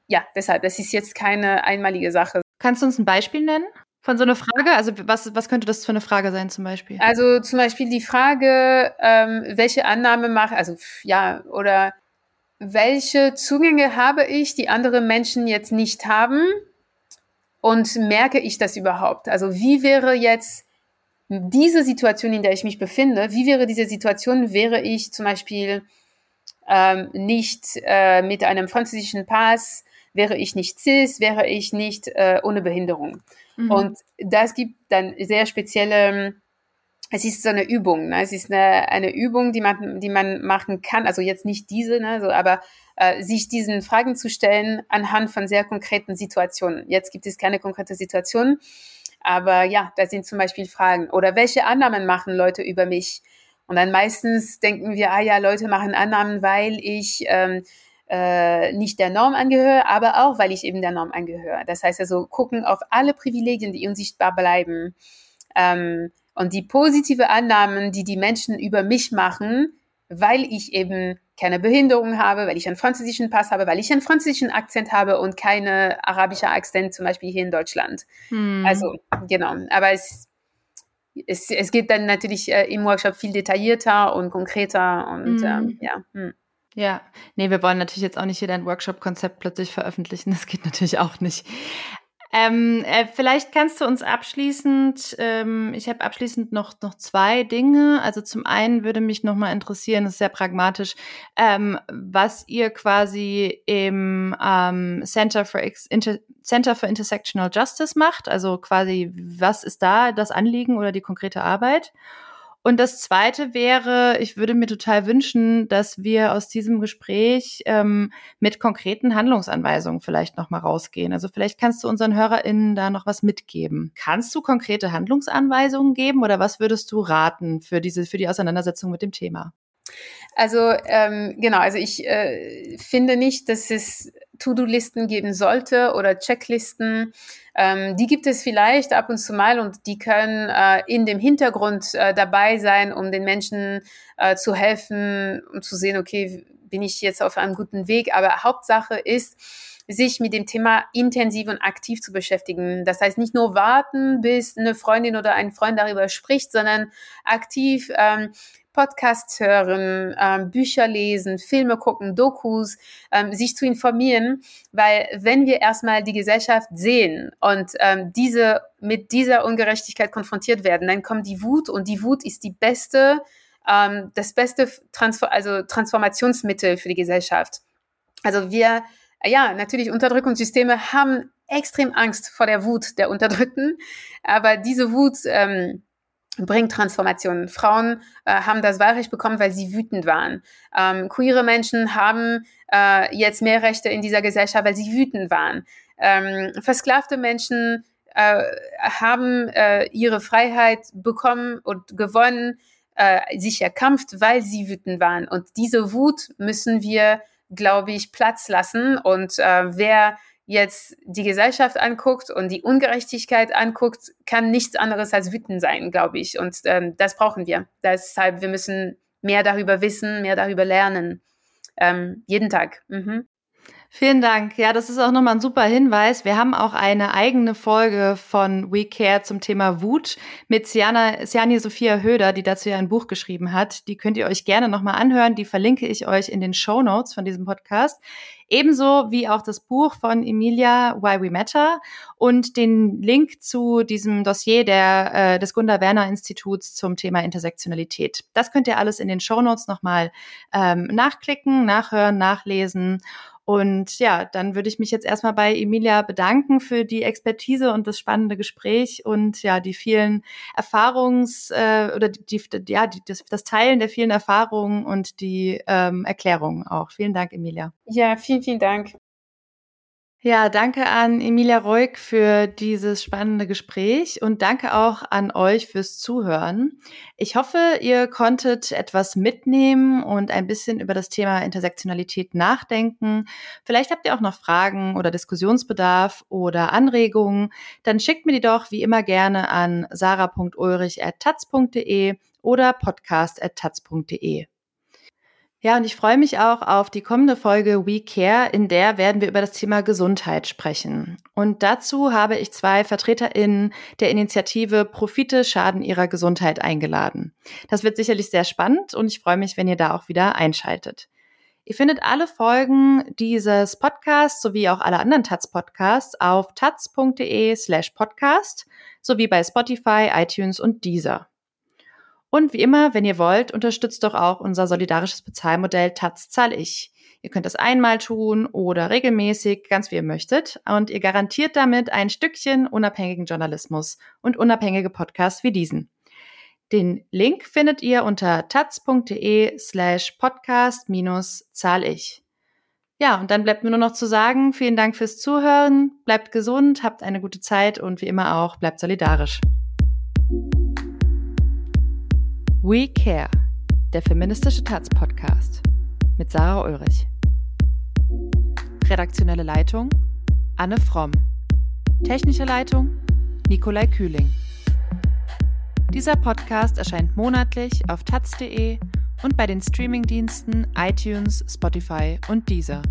ja, deshalb, das ist jetzt keine einmalige Sache. Kannst du uns ein Beispiel nennen? Von so einer Frage? Also was, was könnte das für eine Frage sein zum Beispiel? Also zum Beispiel die Frage, ähm, welche Annahme mache, also ja, oder welche Zugänge habe ich, die andere Menschen jetzt nicht haben? Und merke ich das überhaupt? Also wie wäre jetzt diese Situation, in der ich mich befinde, wie wäre diese Situation, wäre ich zum Beispiel ähm, nicht äh, mit einem französischen Pass, wäre ich nicht cis, wäre ich nicht äh, ohne Behinderung. Mhm. Und das gibt dann sehr spezielle, es ist so eine Übung, ne? es ist eine, eine Übung, die man, die man machen kann, also jetzt nicht diese, ne? so, aber äh, sich diesen Fragen zu stellen anhand von sehr konkreten Situationen. Jetzt gibt es keine konkrete Situation, aber ja, da sind zum Beispiel Fragen. Oder welche Annahmen machen Leute über mich? Und dann meistens denken wir, ah ja, Leute machen Annahmen, weil ich ähm, äh, nicht der Norm angehöre, aber auch, weil ich eben der Norm angehöre. Das heißt also, gucken auf alle Privilegien, die unsichtbar bleiben. Ähm, und die positive Annahmen, die die Menschen über mich machen, weil ich eben keine Behinderung habe, weil ich einen französischen Pass habe, weil ich einen französischen Akzent habe und keine arabische Akzent zum Beispiel hier in Deutschland. Hm. Also genau, aber es, es, es geht dann natürlich äh, im Workshop viel detaillierter und konkreter und hm. ähm, ja. Hm. Ja, nee, wir wollen natürlich jetzt auch nicht hier dein Workshop-Konzept plötzlich veröffentlichen. Das geht natürlich auch nicht. Ähm, äh, vielleicht kannst du uns abschließend, ähm, ich habe abschließend noch, noch zwei Dinge. Also zum einen würde mich nochmal interessieren, das ist sehr pragmatisch, ähm, was ihr quasi im ähm, Center, for Inter Center for Intersectional Justice macht. Also quasi, was ist da das Anliegen oder die konkrete Arbeit? Und das Zweite wäre, ich würde mir total wünschen, dass wir aus diesem Gespräch ähm, mit konkreten Handlungsanweisungen vielleicht nochmal rausgehen. Also vielleicht kannst du unseren HörerInnen da noch was mitgeben. Kannst du konkrete Handlungsanweisungen geben oder was würdest du raten für diese, für die Auseinandersetzung mit dem Thema? Also ähm, genau, also ich äh, finde nicht, dass es To-Do-Listen geben sollte oder Checklisten. Ähm, die gibt es vielleicht ab und zu mal und die können äh, in dem Hintergrund äh, dabei sein, um den Menschen äh, zu helfen, um zu sehen, okay, bin ich jetzt auf einem guten Weg. Aber Hauptsache ist, sich mit dem Thema intensiv und aktiv zu beschäftigen. Das heißt, nicht nur warten, bis eine Freundin oder ein Freund darüber spricht, sondern aktiv ähm, Podcasts hören, ähm, Bücher lesen, Filme gucken, Dokus, ähm, sich zu informieren, weil wenn wir erstmal die Gesellschaft sehen und ähm, diese mit dieser Ungerechtigkeit konfrontiert werden, dann kommt die Wut und die Wut ist die beste, ähm, das beste Transfer also Transformationsmittel für die Gesellschaft. Also wir, ja, natürlich Unterdrückungssysteme haben extrem Angst vor der Wut der Unterdrückten, aber diese Wut ähm, bringt Transformationen. Frauen äh, haben das Wahlrecht bekommen, weil sie wütend waren. Ähm, queere Menschen haben äh, jetzt mehr Rechte in dieser Gesellschaft, weil sie wütend waren. Ähm, versklavte Menschen äh, haben äh, ihre Freiheit bekommen und gewonnen, äh, sich erkämpft, weil sie wütend waren. Und diese Wut müssen wir, glaube ich, Platz lassen. Und äh, wer jetzt die Gesellschaft anguckt und die Ungerechtigkeit anguckt, kann nichts anderes als wütend sein, glaube ich. Und ähm, das brauchen wir. Deshalb, wir müssen mehr darüber wissen, mehr darüber lernen. Ähm, jeden Tag. Mhm. Vielen Dank. Ja, das ist auch nochmal ein super Hinweis. Wir haben auch eine eigene Folge von We Care zum Thema Wut mit Siana, Siani Sophia Höder, die dazu ja ein Buch geschrieben hat. Die könnt ihr euch gerne nochmal anhören. Die verlinke ich euch in den Show Notes von diesem Podcast. Ebenso wie auch das Buch von Emilia Why We Matter und den Link zu diesem Dossier der, äh, des Gunda Werner Instituts zum Thema Intersektionalität. Das könnt ihr alles in den Show Notes nochmal ähm, nachklicken, nachhören, nachlesen. Und ja, dann würde ich mich jetzt erstmal bei Emilia bedanken für die Expertise und das spannende Gespräch und ja, die vielen Erfahrungs- äh, oder die, die ja, die, das, das Teilen der vielen Erfahrungen und die ähm, Erklärungen auch. Vielen Dank, Emilia. Ja, vielen, vielen Dank. Ja, danke an Emilia Reuk für dieses spannende Gespräch und danke auch an euch fürs Zuhören. Ich hoffe, ihr konntet etwas mitnehmen und ein bisschen über das Thema Intersektionalität nachdenken. Vielleicht habt ihr auch noch Fragen oder Diskussionsbedarf oder Anregungen. Dann schickt mir die doch wie immer gerne an sarah.ulrich.taz.de oder podcast.taz.de. Ja, und ich freue mich auch auf die kommende Folge We Care, in der werden wir über das Thema Gesundheit sprechen. Und dazu habe ich zwei VertreterInnen der Initiative Profite schaden ihrer Gesundheit eingeladen. Das wird sicherlich sehr spannend und ich freue mich, wenn ihr da auch wieder einschaltet. Ihr findet alle Folgen dieses Podcasts sowie auch alle anderen Taz-Podcasts auf taz.de slash podcast sowie bei Spotify, iTunes und Deezer. Und wie immer, wenn ihr wollt, unterstützt doch auch unser solidarisches Bezahlmodell Taz zahl ich. Ihr könnt das einmal tun oder regelmäßig, ganz wie ihr möchtet. Und ihr garantiert damit ein Stückchen unabhängigen Journalismus und unabhängige Podcasts wie diesen. Den Link findet ihr unter taz.de slash podcast minus zahl ich. Ja, und dann bleibt mir nur noch zu sagen, vielen Dank fürs Zuhören, bleibt gesund, habt eine gute Zeit und wie immer auch, bleibt solidarisch. We Care, der feministische Taz-Podcast mit Sarah Ulrich. Redaktionelle Leitung Anne Fromm. Technische Leitung Nikolai Kühling. Dieser Podcast erscheint monatlich auf taz.de und bei den Streamingdiensten iTunes, Spotify und Deezer.